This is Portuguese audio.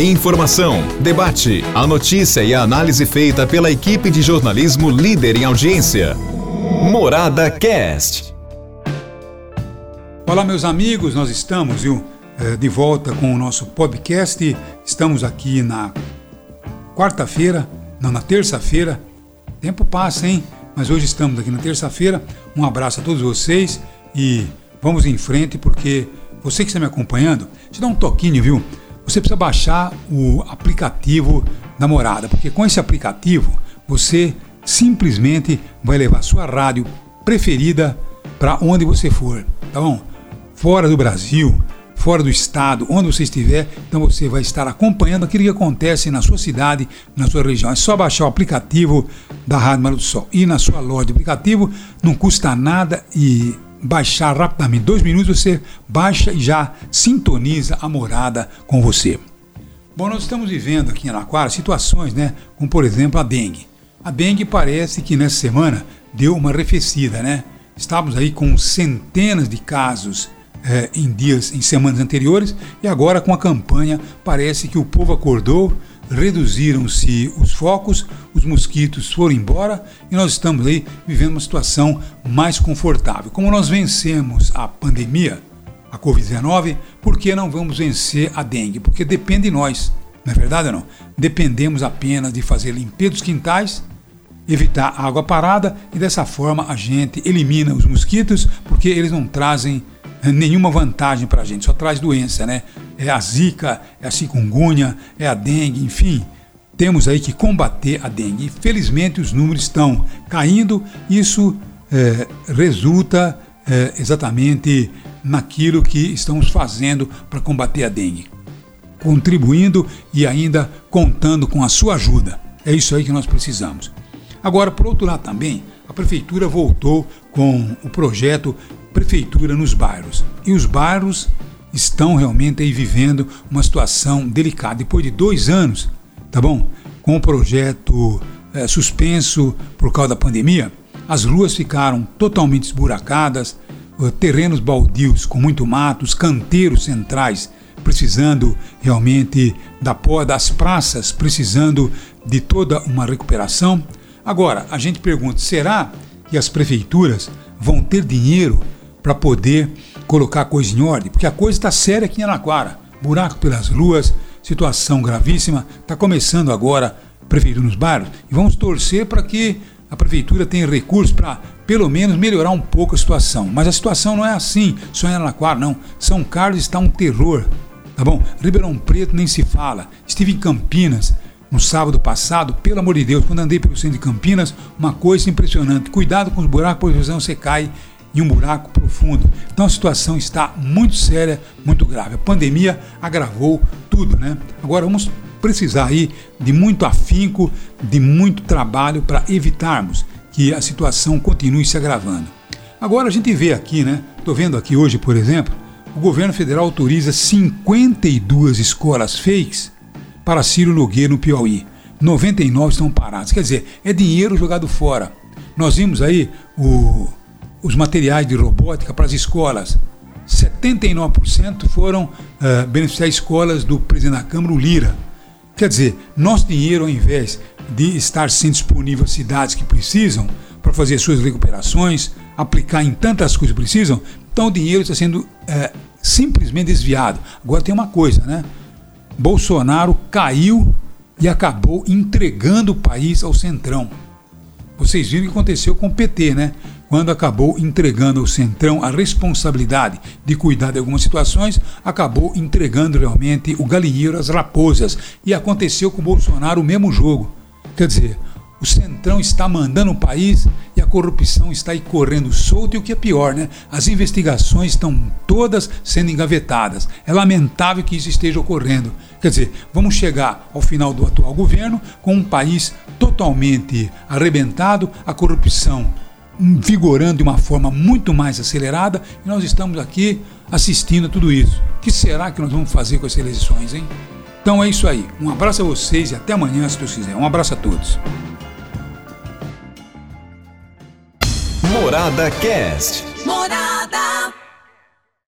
Informação, debate, a notícia e a análise feita pela equipe de jornalismo líder em audiência. Morada Cast. Olá, meus amigos, nós estamos viu, eh, de volta com o nosso podcast. Estamos aqui na quarta-feira, não, na terça-feira. Tempo passa, hein? Mas hoje estamos aqui na terça-feira. Um abraço a todos vocês e vamos em frente porque você que está me acompanhando, te dá um toquinho, viu? Você precisa baixar o aplicativo da Morada, porque com esse aplicativo você simplesmente vai levar sua rádio preferida para onde você for, tá bom? Fora do Brasil, fora do estado, onde você estiver, então você vai estar acompanhando aquilo que acontece na sua cidade, na sua região. É só baixar o aplicativo da Rádio Mara do Sol. E na sua loja de aplicativo não custa nada e baixar rapidamente. Dois minutos você baixa e já sintoniza a morada com você. Bom, nós estamos vivendo aqui em Anaquara situações, né? Como por exemplo a dengue. A dengue parece que nessa semana deu uma arrefecida, né? Estávamos aí com centenas de casos eh, em dias, em semanas anteriores, e agora com a campanha parece que o povo acordou, reduziram-se os focos, os mosquitos foram embora e nós estamos aí vivendo uma situação mais confortável. Como nós vencemos a pandemia, a Covid-19, por que não vamos vencer a dengue? Porque depende de nós, não é verdade ou não? Dependemos apenas de fazer limpeza dos quintais, evitar água parada e dessa forma a gente elimina os mosquitos porque eles não trazem nenhuma vantagem para a gente, só traz doença, né? É a zika, é a chikungunya, é a dengue, enfim. Temos aí que combater a dengue. Infelizmente os números estão caindo, isso é, resulta é, exatamente naquilo que estamos fazendo para combater a dengue. Contribuindo e ainda contando com a sua ajuda. É isso aí que nós precisamos. Agora, por outro lado também, a prefeitura voltou com o projeto prefeitura nos bairros. E os bairros estão realmente aí vivendo uma situação delicada. Depois de dois anos, tá bom? Com o projeto é, suspenso por causa da pandemia, as ruas ficaram totalmente esburacadas, terrenos baldios com muito mato, os canteiros centrais precisando realmente da poda, das praças precisando de toda uma recuperação. Agora, a gente pergunta: será que as prefeituras vão ter dinheiro para poder colocar a coisa em ordem, porque a coisa está séria aqui em Anaquara. Buraco pelas ruas, situação gravíssima. Está começando agora prefeitura nos bairros e vamos torcer para que a prefeitura tenha recursos para pelo menos melhorar um pouco a situação. Mas a situação não é assim, só em Anaquara, não. São Carlos está um terror, tá bom? Ribeirão Preto nem se fala. Estive em Campinas no sábado passado, pelo amor de Deus, quando andei pelo centro de Campinas, uma coisa impressionante. Cuidado com os buracos, pois você cai em um buraco profundo. Então a situação está muito séria, muito grave. A pandemia agravou tudo, né? Agora vamos precisar aí de muito afinco, de muito trabalho para evitarmos que a situação continue se agravando. Agora a gente vê aqui, né? Estou vendo aqui hoje, por exemplo, o governo federal autoriza 52 escolas fakes para Ciro Nogueira no Piauí. 99 estão paradas. Quer dizer, é dinheiro jogado fora. Nós vimos aí o os materiais de robótica para as escolas. 79% foram uh, beneficiar escolas do presidente da Câmara, o Lira. Quer dizer, nosso dinheiro, ao invés de estar sendo disponível às cidades que precisam para fazer suas recuperações, aplicar em tantas coisas que precisam, então o dinheiro está sendo uh, simplesmente desviado. Agora tem uma coisa, né? Bolsonaro caiu e acabou entregando o país ao Centrão. Vocês viram o que aconteceu com o PT, né? Quando acabou entregando ao Centrão a responsabilidade de cuidar de algumas situações, acabou entregando realmente o galinheiro às raposas. E aconteceu com o Bolsonaro o mesmo jogo. Quer dizer, o Centrão está mandando o país e a corrupção está aí correndo solto. E o que é pior, né? As investigações estão todas sendo engavetadas. É lamentável que isso esteja ocorrendo. Quer dizer, vamos chegar ao final do atual governo com um país totalmente arrebentado, a corrupção vigorando de uma forma muito mais acelerada e nós estamos aqui assistindo a tudo isso. O que será que nós vamos fazer com essas eleições, hein? Então é isso aí. Um abraço a vocês e até amanhã, se Deus quiser. Um abraço a todos. Morada Cast. Morada.